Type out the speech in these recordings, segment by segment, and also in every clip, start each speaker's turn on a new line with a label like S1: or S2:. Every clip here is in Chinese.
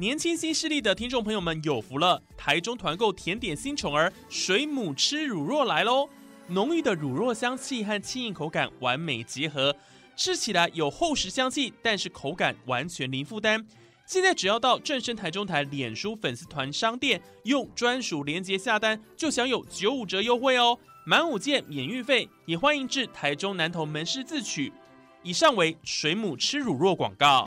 S1: 年轻新势力的听众朋友们有福了，台中团购甜点新宠儿水母吃乳酪来喽！浓郁的乳酪香气和轻盈口感完美结合，吃起来有厚实香气，但是口感完全零负担。现在只要到正生台中台脸书粉丝团商店，用专属链接下单，就享有九五折优惠哦！满五件免运费，也欢迎至台中南投门市自取。以上为水母吃乳酪广告。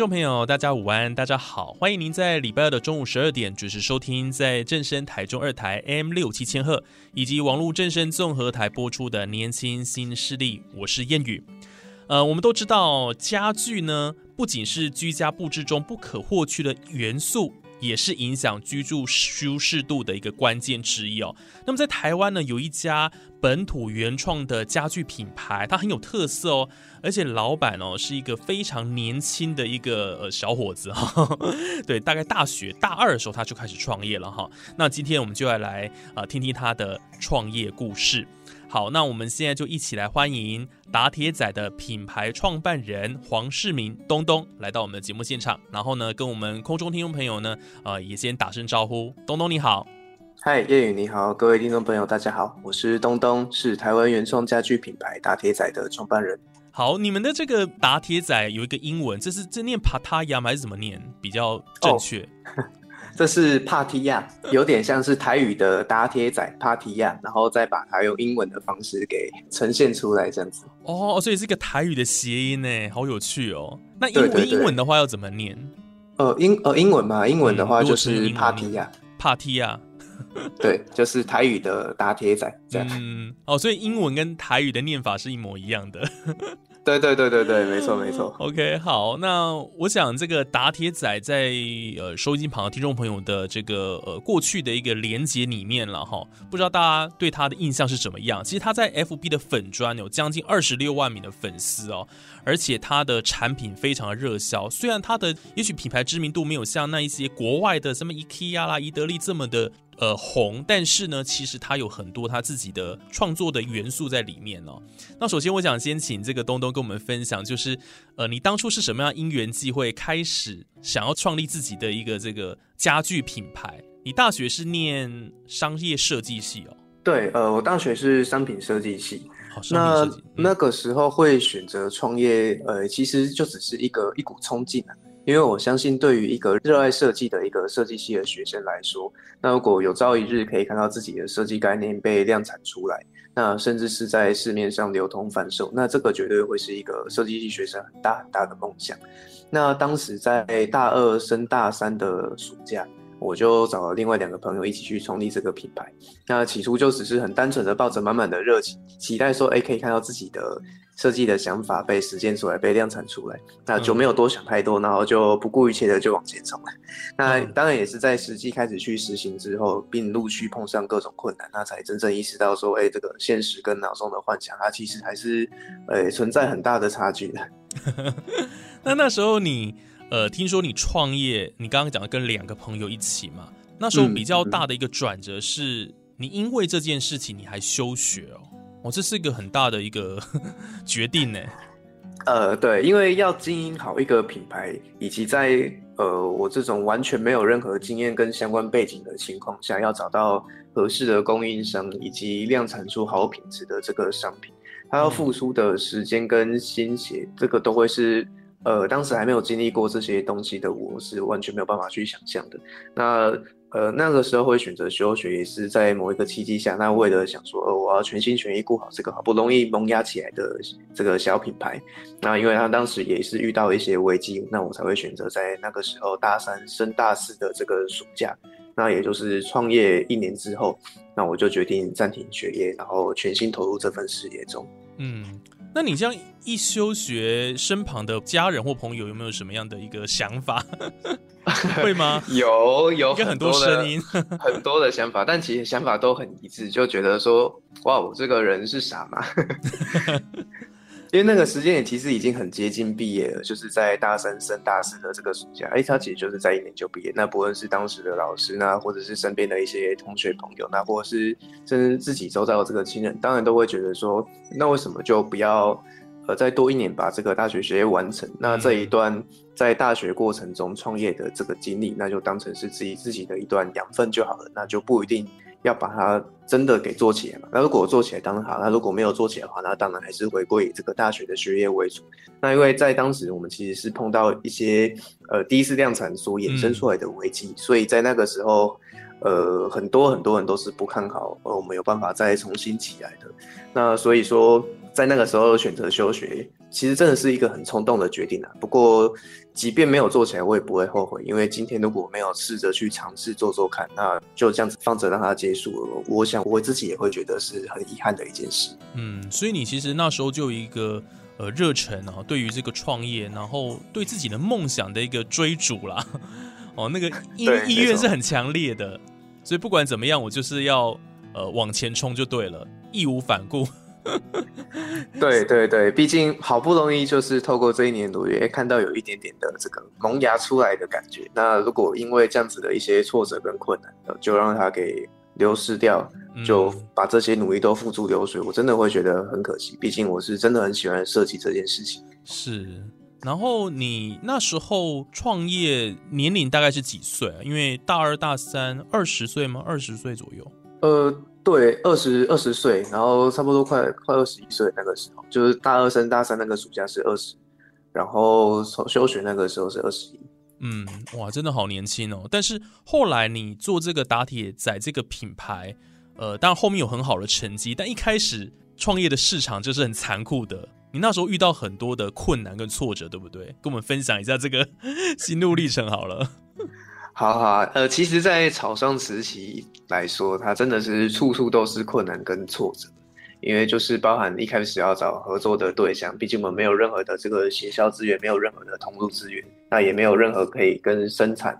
S1: 众朋友，大家午安，大家好，欢迎您在礼拜二的中午十二点准时收听，在正声台中二台 M 六七千赫以及网络正声综合台播出的《年轻新势力》，我是燕语。呃，我们都知道家具呢，不仅是居家布置中不可或缺的元素。也是影响居住舒适度的一个关键之一哦。那么在台湾呢，有一家本土原创的家具品牌，它很有特色哦，而且老板哦是一个非常年轻的一个呃小伙子哈。对，大概大学大二的时候他就开始创业了哈。那今天我们就要来啊听听他的创业故事。好，那我们现在就一起来欢迎打铁仔的品牌创办人黄世明东东来到我们的节目现场，然后呢，跟我们空中听众朋友呢，呃，也先打声招呼。东东你好，
S2: 嗨，叶宇你好，各位听众朋友大家好，我是东东，是台湾原创家具品牌打铁仔的创办人。
S1: 好，你们的这个打铁仔有一个英文，这是这念帕塔亚还是怎么念比较正确？
S2: 这是帕提亚，有点像是台语的打铁仔帕提亚，然后再把它用英文的方式给呈现出来，这样子。
S1: 哦，所以是一个台语的谐音呢，好有趣哦。那英文英文的话要怎么念？
S2: 呃，英呃英文嘛，英文的话就是帕提亚，
S1: 帕提亚。
S2: 对，就是台语的打铁仔这样。
S1: 嗯，哦，所以英文跟台语的念法是一模一样的。
S2: 对对对对对，没错没错。
S1: OK，好，那我想这个打铁仔在呃收音机旁的听众朋友的这个呃过去的一个连接里面了哈，不知道大家对他的印象是怎么样？其实他在 FB 的粉砖有将近二十六万名的粉丝哦，而且他的产品非常的热销。虽然他的也许品牌知名度没有像那一些国外的什么 IKEA 啦、宜得利这么的。呃，红，但是呢，其实它有很多他自己的创作的元素在里面哦。那首先，我想先请这个东东跟我们分享，就是呃，你当初是什么样因缘际会开始想要创立自己的一个这个家具品牌？你大学是念商业设计系哦？
S2: 对，呃，我大学是商品设计系。那那个时候会选择创业，呃，其实就只是一个一股冲劲啊。因为我相信，对于一个热爱设计的一个设计系的学生来说，那如果有朝一日可以看到自己的设计概念被量产出来，那甚至是在市面上流通贩售，那这个绝对会是一个设计系学生很大很大的梦想。那当时在大二升大三的暑假，我就找了另外两个朋友一起去创立这个品牌。那起初就只是很单纯的抱着满满的热情，期待说，哎，可以看到自己的。设计的想法被实践出来，被量产出来，那就没有多想太多，然后就不顾一切的就往前冲了。那当然也是在实际开始去实行之后，并陆续碰上各种困难，那才真正意识到说，哎，这个现实跟脑中的幻想，它其实还是，呃，存在很大的差距的。
S1: 那那时候你，呃，听说你创业，你刚刚讲的跟两个朋友一起嘛？那时候比较大的一个转折是，你因为这件事情你还休学哦。哦，这是一个很大的一个 决定呢。
S2: 呃，对，因为要经营好一个品牌，以及在呃我这种完全没有任何经验跟相关背景的情况下，要找到合适的供应商，以及量产出好品质的这个商品，它要付出的时间跟心血，这个都会是呃当时还没有经历过这些东西的我是完全没有办法去想象的。那呃，那个时候会选择休学，也是在某一个契机下，那为了想说，呃，我要全心全意顾好这个好不容易萌芽起来的这个小品牌。那因为他当时也是遇到一些危机，那我才会选择在那个时候大三升大四的这个暑假，那也就是创业一年之后，那我就决定暂停学业，然后全心投入这份事业中。
S1: 嗯。那你这样一休学，身旁的家人或朋友有没有什么样的一个想法？会吗？
S2: 有有
S1: 很多声音，
S2: 很多的想法，但其实想法都很一致，就觉得说，哇，我这个人是傻吗？因为那个时间也其实已经很接近毕业了，就是在大三升大四的这个暑假，哎，他其实就是在一年就毕业。那不论是当时的老师呢，或者是身边的一些同学朋友，那或者是甚至自己周遭的这个亲人，当然都会觉得说，那为什么就不要呃再多一年把这个大学学业完成？那这一段在大学过程中创业的这个经历，那就当成是自己自己的一段养分就好了，那就不一定。要把它真的给做起来嘛？那如果做起来当然好，那如果没有做起来的话，那当然还是回归这个大学的学业为主。那因为在当时我们其实是碰到一些呃第一次量产所衍生出来的危机，所以在那个时候，呃很多很多人都是不看好呃我们有办法再重新起来的。那所以说在那个时候选择休学。其实真的是一个很冲动的决定啊！不过，即便没有做起来，我也不会后悔，因为今天如果没有试着去尝试做做看，那就这样子放着让它结束了。我想我自己也会觉得是很遗憾的一件事。
S1: 嗯，所以你其实那时候就有一个呃热忱啊，对于这个创业，然后对自己的梦想的一个追逐啦。哦，那个意意愿是很强烈的，所以不管怎么样，我就是要呃往前冲就对了，义无反顾。
S2: 对对对，毕竟好不容易就是透过这一年努力，看到有一点点的这个萌芽出来的感觉。那如果因为这样子的一些挫折跟困难，就让它给流失掉，就把这些努力都付诸流水，我真的会觉得很可惜。毕竟我是真的很喜欢设计这件事情。
S1: 是，然后你那时候创业年龄大概是几岁啊？因为大二大三二十岁吗？二十岁左右？
S2: 呃。对，二十二十岁，然后差不多快快二十一岁那个时候，就是大二升大三那个暑假是二十，然后从休学那个时候是二十一。
S1: 嗯，哇，真的好年轻哦！但是后来你做这个打铁仔这个品牌，呃，当然后面有很好的成绩，但一开始创业的市场就是很残酷的。你那时候遇到很多的困难跟挫折，对不对？跟我们分享一下这个 心路历程好了。
S2: 好好，呃，其实，在草创时期来说，它真的是处处都是困难跟挫折，因为就是包含一开始要找合作的对象，毕竟我们没有任何的这个协销资源，没有任何的通路资源，那也没有任何可以跟生产、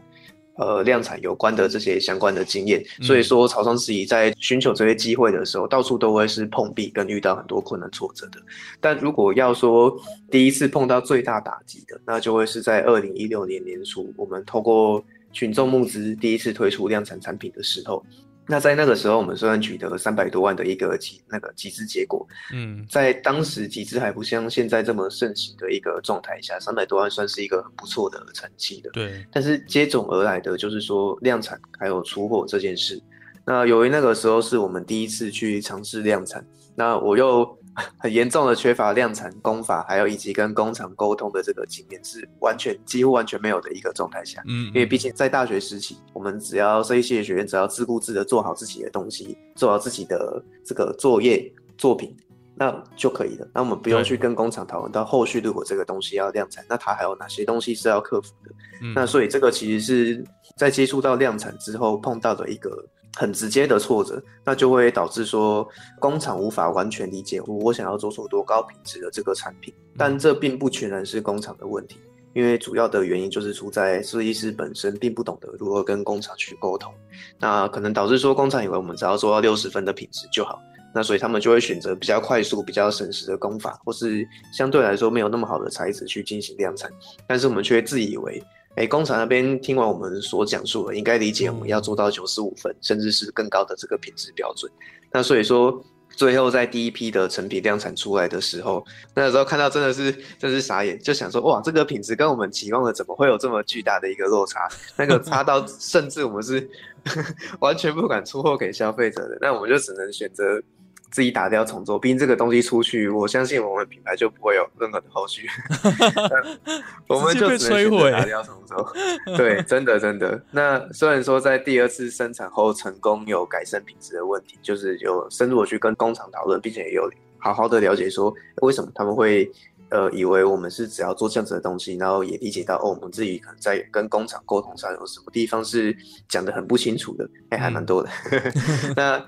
S2: 呃量产有关的这些相关的经验，所以说草创时期在寻求这些机会的时候，到处都会是碰壁跟遇到很多困难挫折的。但如果要说第一次碰到最大打击的，那就会是在二零一六年年初，我们透过群众募资第一次推出量产产品的时候，那在那个时候，我们虽然取得了三百多万的一个集那个集资结果，嗯，在当时集资还不像现在这么盛行的一个状态下，三百多万算是一个很不错的成绩的。
S1: 对，
S2: 但是接踵而来的就是说量产还有出货这件事。那由于那个时候是我们第一次去尝试量产，那我又。很严重的缺乏量产工法，还有以及跟工厂沟通的这个经验，是完全几乎完全没有的一个状态下。嗯，因为毕竟在大学时期，我们只要设计系学院，只要自顾自的做好自己的东西，做好自己的这个作业作品，那就可以了。那我们不用去跟工厂讨论到后续，如果这个东西要量产，那它还有哪些东西是要克服的？那所以这个其实是在接触到量产之后碰到的一个。很直接的挫折，那就会导致说工厂无法完全理解我想要做出多高品质的这个产品。但这并不全然是工厂的问题，因为主要的原因就是出在设计师本身并不懂得如何跟工厂去沟通。那可能导致说工厂以为我们只要做到六十分的品质就好，那所以他们就会选择比较快速、比较省时的工法，或是相对来说没有那么好的材质去进行量产。但是我们却自以为。哎，工厂那边听完我们所讲述的，应该理解我们要做到九十五分，甚至是更高的这个品质标准。那所以说，最后在第一批的成品量产出来的时候，那时候看到真的是真是傻眼，就想说哇，这个品质跟我们期望的怎么会有这么巨大的一个落差？那个差到 甚至我们是 完全不敢出货给消费者的。那我们就只能选择自己打掉重做，毕竟这个东西出去，我相信我们品牌就不会有任何的后续，我们就只能选打掉重做。对，真的真的。那虽然说在第二次生产后成功有改善品质的问题，就是有深入的去跟工厂讨论，并且也有好好的了解说为什么他们会。呃，以为我们是只要做这样子的东西，然后也理解到哦，我们自己可能在跟工厂沟通上有什么地方是讲的很不清楚的，哎，还蛮多的。那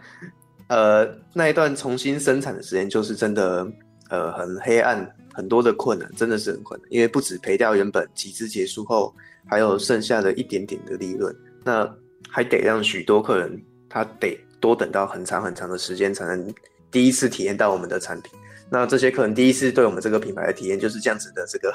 S2: 呃，那一段重新生产的时间，就是真的呃很黑暗，很多的困难，真的是很困难，因为不止赔掉原本集资结束后还有剩下的一点点的利润，那还得让许多客人他得多等到很长很长的时间才能第一次体验到我们的产品。那这些可能第一次对我们这个品牌的体验就是这样子的这个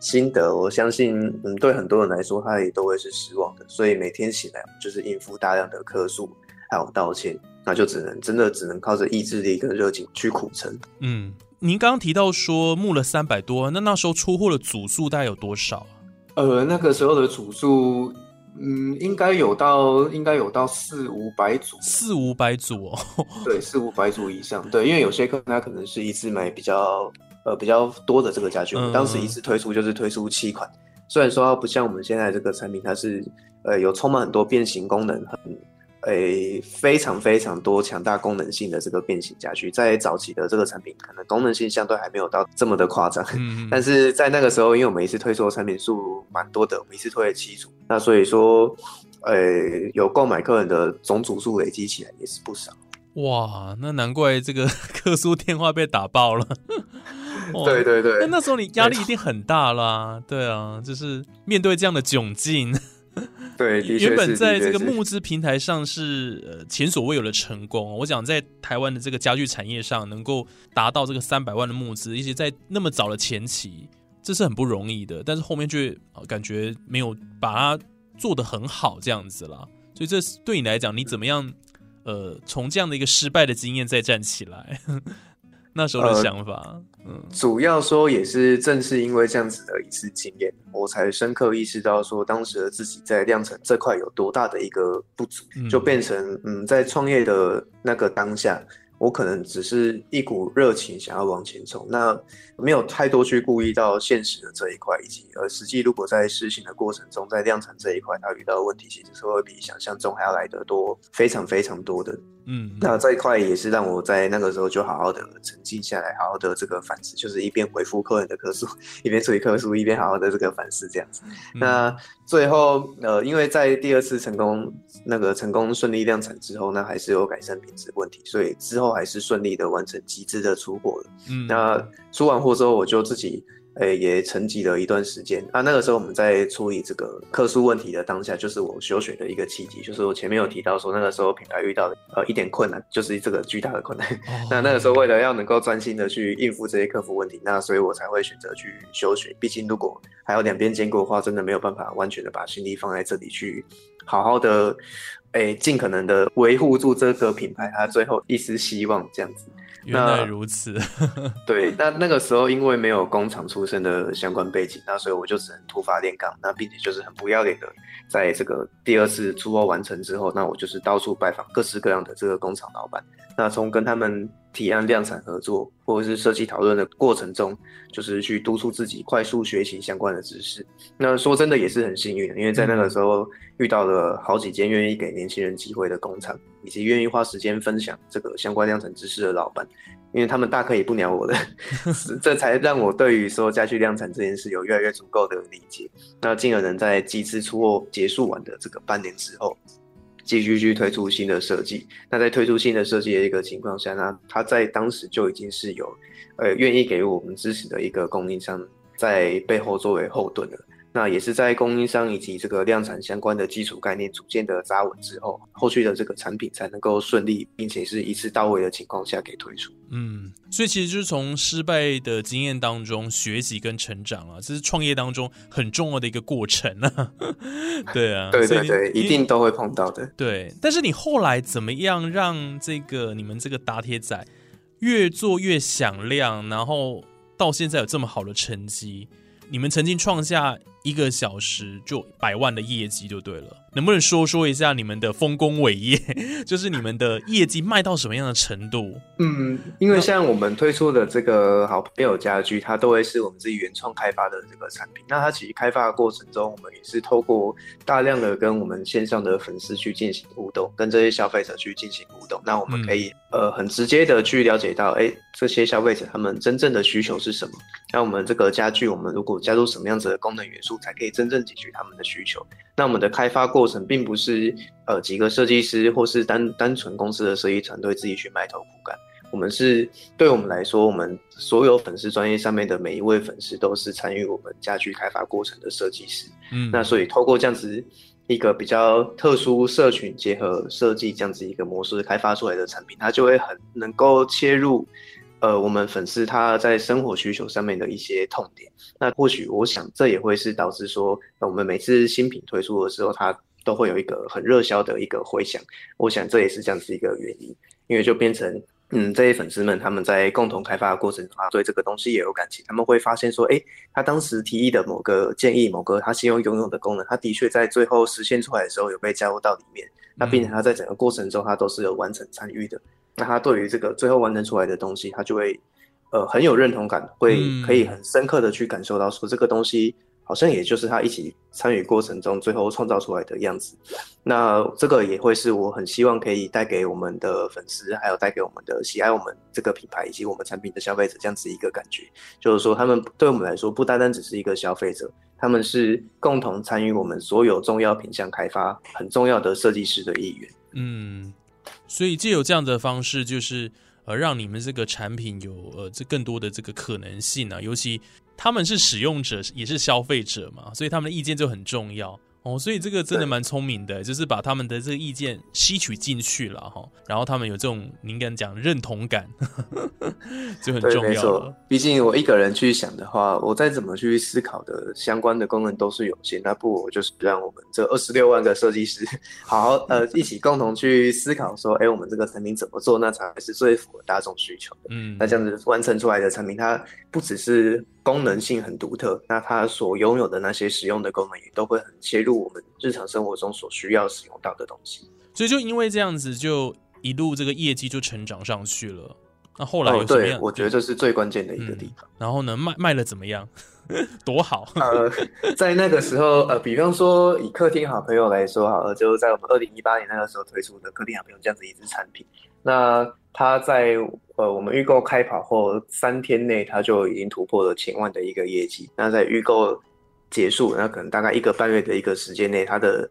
S2: 心得，我相信，嗯，对很多人来说，他也都会是失望的。所以每天醒来就是应付大量的客诉，还有道歉，那就只能真的只能靠着意志力跟热情去苦撑。
S1: 嗯，您刚刚提到说募了三百多，那那时候出货的组数大概有多少啊？
S2: 呃，那个时候的组数。嗯，应该有到，应该有到四五百组，
S1: 四五百组哦。
S2: 对，四五百组以上。对，因为有些客人他可能是一次买比较呃比较多的这个家具，当时一次推出就是推出七款。虽然说不像我们现在这个产品，它是呃有充满很多变形功能，很。诶，非常非常多强大功能性的这个变形家具，在早期的这个产品，可能功能性相对还没有到这么的夸张。嗯，但是在那个时候，因为我们一次推出的产品数蛮多的，我们一次推了七组，那所以说，诶，有购买客人的总组数累积起来也是不少。
S1: 哇，那难怪这个 客诉电话被打爆了。
S2: 对对对，
S1: 那那时候你压力一定很大啦。对啊，就是面对这样的窘境。
S2: 对，
S1: 原本在这个募资平台上是呃前所未有的成功。我讲在台湾的这个家具产业上能够达到这个三百万的募资，而且在那么早的前期，这是很不容易的。但是后面却感觉没有把它做得很好这样子了。所以这对你来讲，你怎么样？呃，从这样的一个失败的经验再站起来。那时候的想法，
S2: 嗯，主要说也是正是因为这样子的一次经验，我才深刻意识到说当时的自己在量产这块有多大的一个不足，就变成嗯，在创业的那个当下。我可能只是一股热情想要往前冲，那没有太多去顾虑到现实的这一块，以及而实际如果在实行的过程中，在量产这一块，它遇到的问题其实是会比想象中还要来得多，非常非常多的。嗯，那这一块也是让我在那个时候就好好的沉静下来，好好的这个反思，就是一边回复客人的客诉，一边处理客诉，一边好好的这个反思这样子。那最后，呃，因为在第二次成功那个成功顺利量产之后，那还是有改善品质问题，所以之后还是顺利的完成集资的出货了。嗯，那出完货之后，我就自己。诶，也沉寂了一段时间啊。那个时候我们在处理这个客诉问题的当下，就是我休学的一个契机。就是我前面有提到说，那个时候品牌遇到呃一点困难，就是这个巨大的困难。那那个时候为了要能够专心的去应付这些客服问题，那所以我才会选择去休学。毕竟如果还有两边兼顾的话，真的没有办法完全的把心力放在这里去好好的诶，尽可能的维护住这个品牌，它最后一丝希望这样子。
S1: 原来如此，
S2: 对，那那个时候因为没有工厂出身的相关背景，那所以我就只能突发炼钢，那并且就是很不要脸的，在这个第二次出货完成之后，那我就是到处拜访各式各样的这个工厂老板，那从跟他们提案量产合作或者是设计讨论的过程中，就是去督促自己快速学习相关的知识。那说真的也是很幸运，因为在那个时候遇到了好几间愿意给年轻人机会的工厂。以及愿意花时间分享这个相关量产知识的老板，因为他们大可以不鸟我的，这才让我对于说家具量产这件事有越来越足够的理解。那进而能在机资出货结束完的这个半年之后，继续去推出新的设计。那在推出新的设计的一个情况下，呢他在当时就已经是有呃愿意给我们支持的一个供应商在背后作为后盾了。那也是在供应商以及这个量产相关的基础概念逐渐的扎稳之后，后续的这个产品才能够顺利，并且是一次到位的情况下给推出。
S1: 嗯，所以其实就是从失败的经验当中学习跟成长啊，这是创业当中很重要的一个过程啊。对啊，
S2: 对对对，一定都会碰到的。
S1: 对，但是你后来怎么样让这个你们这个打铁仔越做越响亮，然后到现在有这么好的成绩？你们曾经创下。一个小时就百万的业绩就对了。能不能说说一下你们的丰功伟业？就是你们的业绩卖到什么样的程度？
S2: 嗯，因为像我们推出的这个好朋友家具，它都会是我们自己原创开发的这个产品。那它其实开发的过程中，我们也是透过大量的跟我们线上的粉丝去进行互动，跟这些消费者去进行互动。那我们可以呃很直接的去了解到，哎，这些消费者他们真正的需求是什么？那我们这个家具，我们如果加入什么样子的功能元素，才可以真正解决他们的需求？那我们的开发过程并不是呃几个设计师或是单单纯公司的设计团队自己去埋头苦干，我们是对我们来说，我们所有粉丝专业上面的每一位粉丝都是参与我们家具开发过程的设计师。嗯，那所以透过这样子一个比较特殊社群结合设计这样子一个模式开发出来的产品，它就会很能够切入。呃，我们粉丝他在生活需求上面的一些痛点，那或许我想这也会是导致说，我们每次新品推出的时候，它都会有一个很热销的一个回响。我想这也是这样子一个原因，因为就变成，嗯，这些粉丝们他们在共同开发的过程中，对这个东西也有感情，他们会发现说，哎，他当时提议的某个建议，某个他希望拥有的功能，他的确在最后实现出来的时候有被加入到里面，那并且他在整个过程中他都是有完成参与的。那他对于这个最后完成出来的东西，他就会，呃，很有认同感，会可以很深刻的去感受到说这个东西好像也就是他一起参与过程中最后创造出来的样子。那这个也会是我很希望可以带给我们的粉丝，还有带给我们的喜爱我们这个品牌以及我们产品的消费者这样子一个感觉，就是说他们对我们来说不单单只是一个消费者，他们是共同参与我们所有重要品项开发很重要的设计师的一员。嗯。
S1: 所以借有这样的方式，就是呃，让你们这个产品有呃这更多的这个可能性啊，尤其他们是使用者，也是消费者嘛，所以他们的意见就很重要。哦，所以这个真的蛮聪明的，就是把他们的这个意见吸取进去了哈，然后他们有这种您敢讲认同感，就很重要了。
S2: 毕竟我一个人去想的话，我再怎么去思考的相关的功能都是有限，那不如就是让我们这二十六万个设计师 好好呃 一起共同去思考，说哎，我们这个产品怎么做，那才是最符合大众需求的。嗯，那这样子完成出来的产品，它不只是。功能性很独特，那它所拥有的那些使用的功能也都会很切入我们日常生活中所需要使用到的东西。
S1: 所以就因为这样子，就一路这个业绩就成长上去了。那后来有什么样？
S2: 我觉得这是最关键的一个地方。
S1: 然后呢，卖卖了怎么样？多好。
S2: 呃，在那个时候，呃，比方说以客厅好朋友来说，好了，就在我们二零一八年那个时候推出的客厅好朋友这样子一支产品，那它在。呃，我们预购开跑后三天内，它就已经突破了千万的一个业绩。那在预购结束，那可能大概一个半月的一个时间内，它的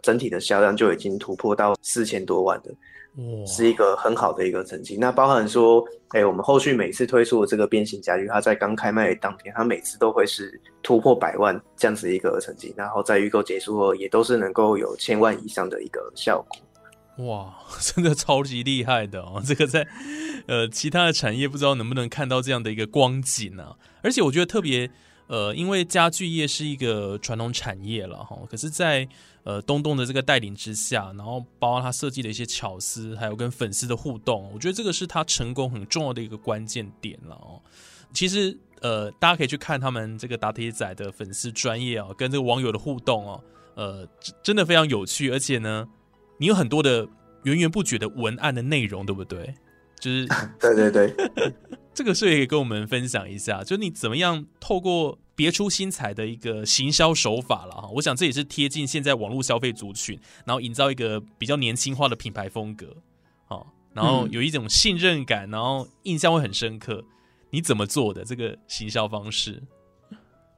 S2: 整体的销量就已经突破到四千多万的，是一个很好的一个成绩。那包含说，哎，我们后续每次推出的这个变形家具，它在刚开卖当天，它每次都会是突破百万这样子一个成绩。然后在预购结束后，也都是能够有千万以上的一个效果。
S1: 哇，真的超级厉害的哦！这个在呃其他的产业不知道能不能看到这样的一个光景呢？而且我觉得特别呃，因为家具业是一个传统产业了哈，可是，在呃东东的这个带领之下，然后包括他设计的一些巧思，还有跟粉丝的互动，我觉得这个是他成功很重要的一个关键点了哦。其实呃，大家可以去看他们这个打铁仔的粉丝专业哦，跟这个网友的互动哦，呃，真的非常有趣，而且呢。你有很多的源源不绝的文案的内容，对不对？就是
S2: 对 对对，
S1: 这个是也可以跟我们分享一下，就你怎么样透过别出心裁的一个行销手法了哈。我想这也是贴近现在网络消费族群，然后营造一个比较年轻化的品牌风格，好，然后有一种信任感，然后印象会很深刻。你怎么做的这个行销方式？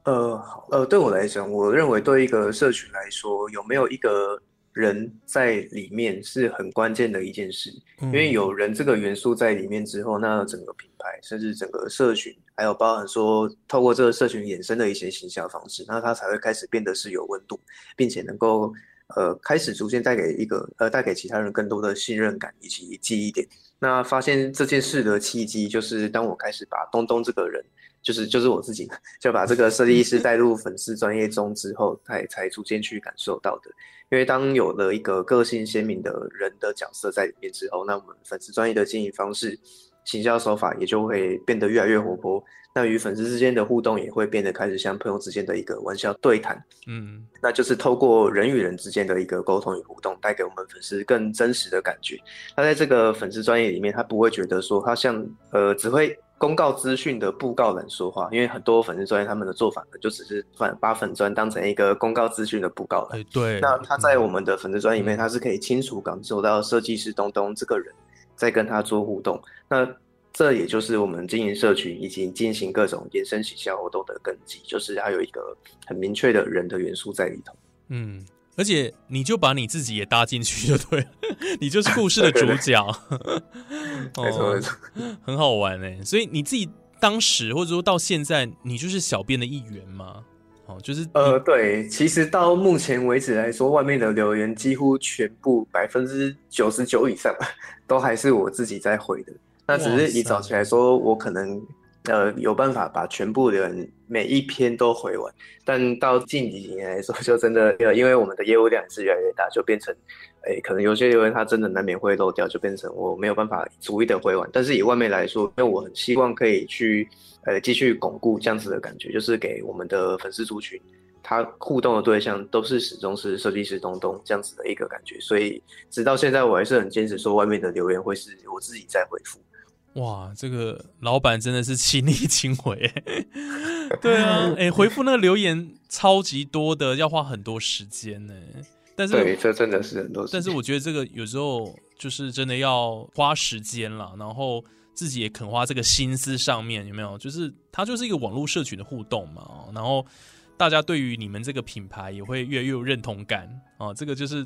S2: 呃，呃，对我来讲，我认为对一个社群来说，有没有一个。人在里面是很关键的一件事，因为有人这个元素在里面之后，那整个品牌甚至整个社群，还有包含说透过这个社群衍生的一些行销方式，那它才会开始变得是有温度，并且能够呃开始逐渐带给一个呃带给其他人更多的信任感以及记忆点。那发现这件事的契机，就是当我开始把东东这个人。就是就是我自己，就把这个设计师带入粉丝专业中之后，才才逐渐去感受到的。因为当有了一个个性鲜明的人的角色在里面之后，那我们粉丝专业的经营方式，行销手法也就会变得越来越活泼。那与粉丝之间的互动也会变得开始像朋友之间的一个玩笑对谈，嗯，那就是透过人与人之间的一个沟通与互动，带给我们粉丝更真实的感觉。他在这个粉丝专业里面，他不会觉得说他像呃只会公告资讯的布告栏说话，因为很多粉丝专业他们的做法呢，就只是把把粉专当成一个公告资讯的布告栏。
S1: 对，
S2: 那他在我们的粉丝专里面，他是可以清楚感受到设计师东东这个人在跟他做互动。那这也就是我们经营社群以及进行各种衍生营销活动的根基，就是它有一个很明确的人的元素在里头。
S1: 嗯，而且你就把你自己也搭进去就对了，你就是故事的主角。
S2: 没错没错，
S1: 很好玩哎。所以你自己当时或者说到现在，你就是小编的一员吗？哦，就是
S2: 呃，对，其实到目前为止来说，外面的留言几乎全部百分之九十九以上 都还是我自己在回的。那只是你早期来说，我可能呃有办法把全部的人每一篇都回完，但到近几年来说，就真的呃，因为我们的业务量是越来越大，就变成，哎，可能有些留言他真的难免会漏掉，就变成我没有办法逐一的回完。但是以外面来说，因为我很希望可以去呃继续巩固这样子的感觉，就是给我们的粉丝族群，他互动的对象都是始终是设计师东东这样子的一个感觉。所以直到现在，我还是很坚持说，外面的留言会是我自己在回复。
S1: 哇，这个老板真的是亲力亲为，对啊，哎，回复那个留言超级多的，要花很多时间呢。但是
S2: 对，这真的是很多。
S1: 但是我觉得这个有时候就是真的要花时间了，然后自己也肯花这个心思上面，有没有？就是它就是一个网络社群的互动嘛，然后大家对于你们这个品牌也会越来越有认同感啊。这个就是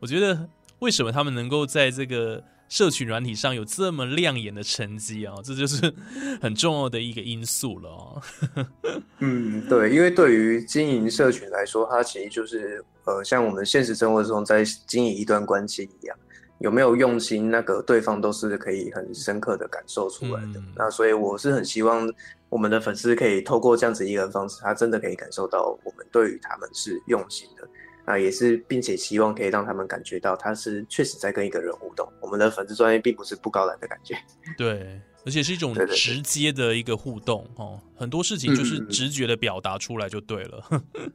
S1: 我觉得为什么他们能够在这个。社群软体上有这么亮眼的成绩啊，这就是很重要的一个因素了哦。
S2: 嗯，对，因为对于经营社群来说，它其实就是呃，像我们现实生活中在经营一段关系一样，有没有用心，那个对方都是可以很深刻的感受出来的。那所以我是很希望我们的粉丝可以透过这样子一个方式，他真的可以感受到我们对于他们是用心的。那也是，并且希望可以让他们感觉到他是确实在跟一个人互动。我们的粉丝专业并不是不高冷的感觉，
S1: 对，而且是一种直接的一个互动哦。很多事情就是直觉的表达出来就对了。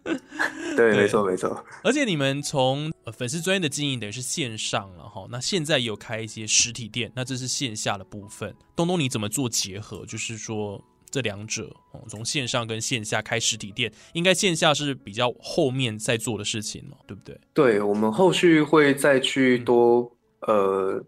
S2: 对，没错没错。
S1: 而且你们从粉丝专业的经营等于是线上了哈，那现在有开一些实体店，那这是线下的部分。东东你怎么做结合？就是说。这两者哦，从线上跟线下开实体店，应该线下是比较后面在做的事情嘛，对不对？
S2: 对，我们后续会再去多呃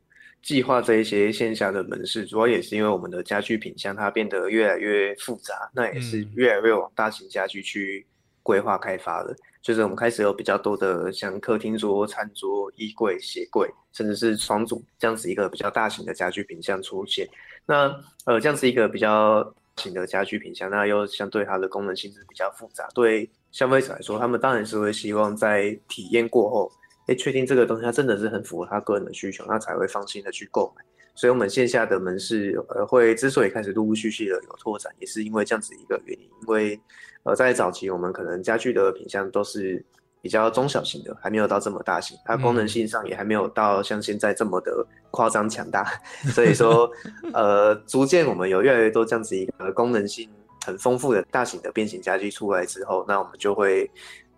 S2: 计划这一些线下的门市，主要也是因为我们的家具品相它变得越来越复杂，那也是越来越往大型家具去规划开发的。就是我们开始有比较多的像客厅桌、餐桌、衣柜、鞋柜，甚至是床组这样子一个比较大型的家具品相出现。那呃，这样子一个比较。型的家居品相，那又相对它的功能性质比较复杂，对消费者来说，他们当然是会希望在体验过后，哎，确定这个东西它真的是很符合他个人的需求，那才会放心的去购买。所以，我们线下的门市，呃，会之所以开始陆陆续续的有拓展，也是因为这样子一个原因。因为，呃，在早期我们可能家具的品相都是。比较中小型的，还没有到这么大型，它功能性上也还没有到像现在这么的夸张强大，所以说，呃，逐渐我们有越来越多这样子一个功能性很丰富的大型的变形家具出来之后，那我们就会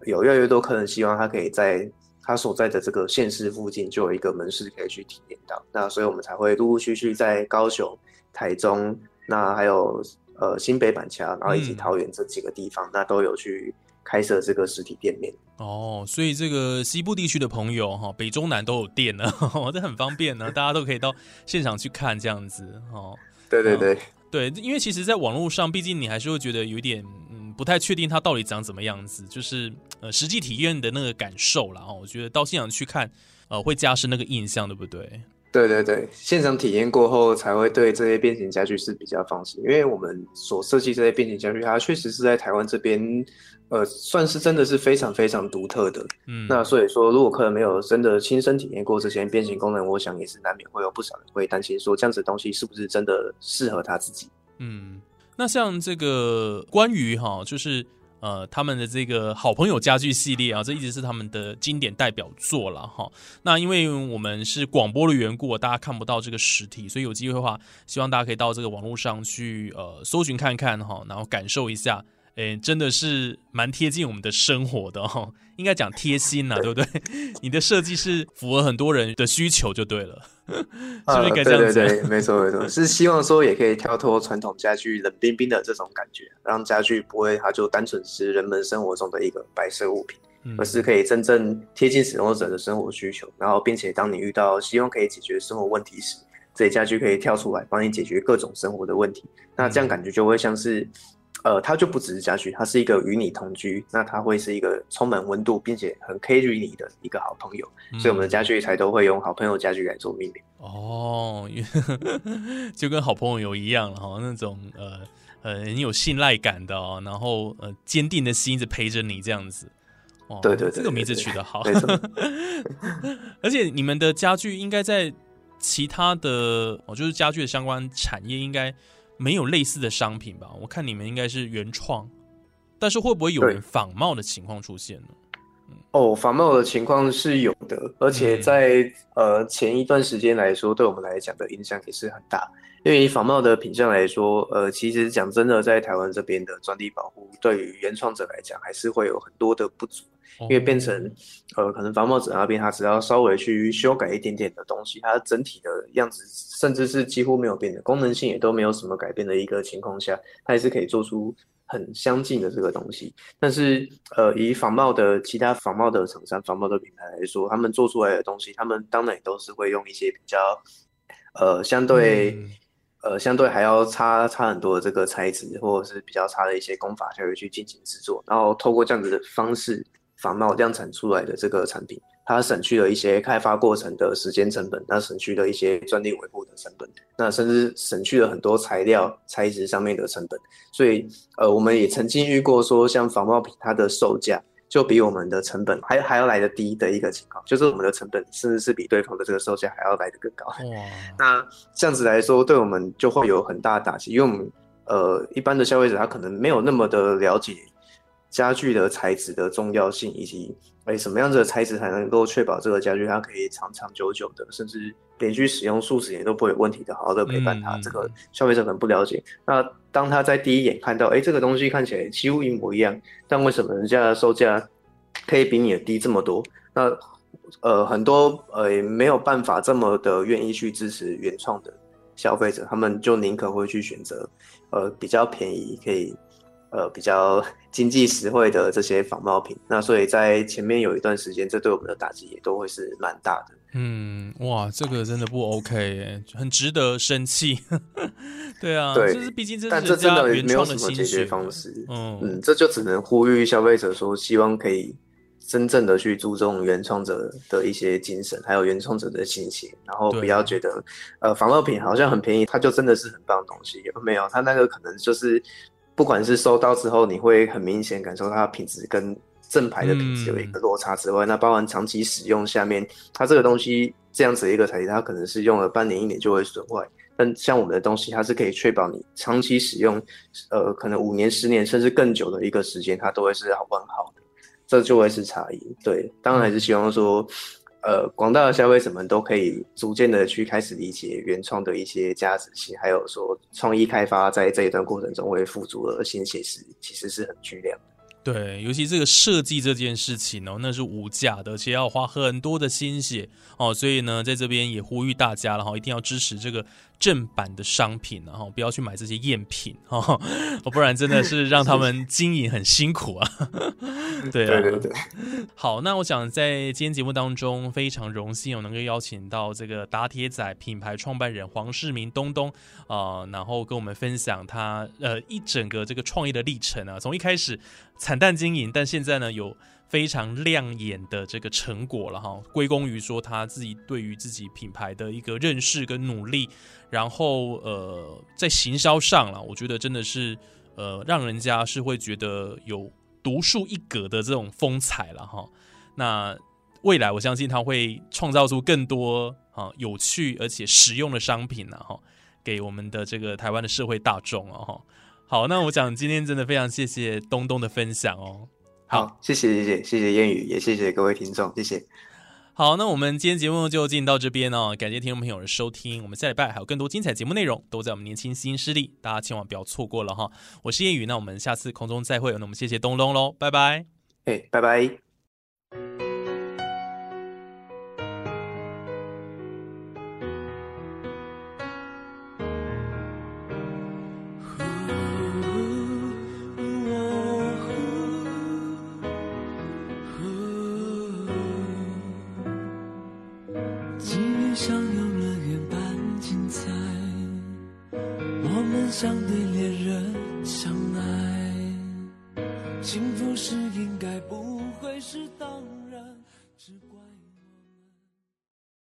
S2: 有越来越多客人希望他可以在他所在的这个县市附近就有一个门市可以去体验到，那所以我们才会陆陆续续在高雄、台中，那还有呃新北板桥，然后以及桃园这几个地方，那都有去。开设这个实体店面
S1: 哦，所以这个西部地区的朋友哈，北中南都有店呢，这很方便呢，大家都可以到现场去看这样子哦。
S2: 对对对
S1: 对，因为其实，在网络上，毕竟你还是会觉得有点嗯不太确定它到底长怎么样子，就是呃实际体验的那个感受啦。哦，我觉得到现场去看，呃，会加深那个印象，对不对？
S2: 对对对，现场体验过后才会对这些变形家具是比较放心，因为我们所设计这些变形家具，它确实是在台湾这边。呃，算是真的是非常非常独特的。嗯，那所以说，如果客人没有真的亲身体验过这些变形功能，我想也是难免会有不少人会担心说，这样子的东西是不是真的适合他自己？
S1: 嗯，那像这个关于哈，就是呃，他们的这个好朋友家具系列啊，这一直是他们的经典代表作了哈。那因为我们是广播的缘故，大家看不到这个实体，所以有机会的话，希望大家可以到这个网络上去呃搜寻看看哈，然后感受一下。诶，真的是蛮贴近我们的生活的哦，应该讲贴心呐，对不对？你的设计是符合很多人的需求就对了，是不是应该这样
S2: 子？对对对，没错没错，是希望说也可以跳脱传统家具冷冰冰的这种感觉，让家具不会它就单纯是人们生活中的一个摆设物品，而是可以真正贴近使用者的生活需求，然后并且当你遇到希望可以解决生活问题时，这些家具可以跳出来帮你解决各种生活的问题，那这样感觉就会像是。呃，它就不只是家具，它是一个与你同居，那它会是一个充满温度并且很 carry 你的一个好朋友，所以我们的家具才都会用好朋友家具来做命名。
S1: 哦，就跟好朋友一样了哈，那种呃呃很有信赖感的哦，然后呃坚定的心一直陪着你这样子。
S2: 哦，对对，
S1: 这个名字取得好。而且你们的家具应该在其他的哦，就是家具的相关产业应该。没有类似的商品吧？我看你们应该是原创，但是会不会有人仿冒的情况出现呢？
S2: 哦，仿冒的情况是有的，而且在呃前一段时间来说，对我们来讲的影响也是很大。因为以仿冒的品相来说，呃，其实讲真的，在台湾这边的专利保护，对于原创者来讲，还是会有很多的不足。因为变成，呃，可能仿冒者那边，他只要稍微去修改一点点的东西，它整体的样子，甚至是几乎没有变的，功能性也都没有什么改变的一个情况下，它也是可以做出很相近的这个东西。但是，呃，以仿冒的其他仿冒的厂商、仿冒的品牌来说，他们做出来的东西，他们当然也都是会用一些比较，呃，相对，呃，相对还要差差很多的这个材质，或者是比较差的一些工法，才会去进行制作，然后透过这样子的方式。仿冒量产出来的这个产品，它省去了一些开发过程的时间成本，那省去了一些专利维护的成本，那甚至省去了很多材料材质上面的成本。所以，呃，我们也曾经遇过说，像仿冒品它的售价就比我们的成本还还要来的低的一个情况，就是我们的成本甚至是比对方的这个售价还要来的更高。那这样子来说，对我们就会有很大的打击，因为我们呃一般的消费者他可能没有那么的了解。家具的材质的重要性，以及哎什么样子的材质才能够确保这个家具它可以长长久久的，甚至连续使用数十年都不会有问题的，好好的陪伴它。这个消费者可能不了解。那当他在第一眼看到，哎，这个东西看起来几乎一模一样，但为什么人家的售价可以比你的低这么多？那呃很多呃没有办法这么的愿意去支持原创的消费者，他们就宁可会去选择呃比较便宜可以。呃，比较 经济实惠的这些仿冒品，那所以在前面有一段时间，这对我们的打击也都会是蛮大的。
S1: 嗯，哇，这个真的不 OK，很值得生气。对啊，
S2: 对，
S1: 就是毕竟这
S2: 但这真的没有什么解决方式。嗯嗯，这就只能呼吁消费者说，希望可以真正的去注重原创者的一些精神，还有原创者的心情，然后不要觉得呃仿冒品好像很便宜，它就真的是很棒的东西。没有，它那个可能就是。不管是收到之后，你会很明显感受它的品质跟正牌的品质有一个落差之外，那包含长期使用下面，它这个东西这样子一个材质，它可能是用了半年一年就会损坏。但像我们的东西，它是可以确保你长期使用，呃，可能五年、十年甚至更久的一个时间，它都会是好完好的，这就会是差异。对，当然还是希望说。呃，广大的消费者们都可以逐渐的去开始理解原创的一些价值性，还有说创意开发在这一段过程中会付出的心血是其实是很巨量的。
S1: 对，尤其这个设计这件事情哦，那是无价的，而且要花很多的心血哦，所以呢，在这边也呼吁大家然后，一定要支持这个。正版的商品，然后不要去买这些赝品 哦，不然真的是让他们经营很辛苦啊。
S2: 对对对，
S1: 好，那我想在今天节目当中非常荣幸，我能够邀请到这个打铁仔品牌创办人黄世明东东啊，然后跟我们分享他呃一整个这个创业的历程啊，从一开始惨淡经营，但现在呢有。非常亮眼的这个成果了哈，归功于说他自己对于自己品牌的一个认识跟努力，然后呃在行销上了，我觉得真的是呃让人家是会觉得有独树一格的这种风采了哈。那未来我相信他会创造出更多啊有趣而且实用的商品了哈，给我们的这个台湾的社会大众哦哈。好，那我想今天真的非常谢谢东东的分享哦。
S3: 好，谢谢谢谢谢谢烟雨，也谢谢各位听众，谢谢。
S1: 好，那我们今天节目就进到这边哦，感谢听众朋友的收听。我们下礼拜还有更多精彩节目内容，都在我们年轻新势力，大家千万不要错过了哈。我是叶宇，那我们下次空中再会。那我们谢谢东东喽，拜拜。
S3: 哎，拜拜。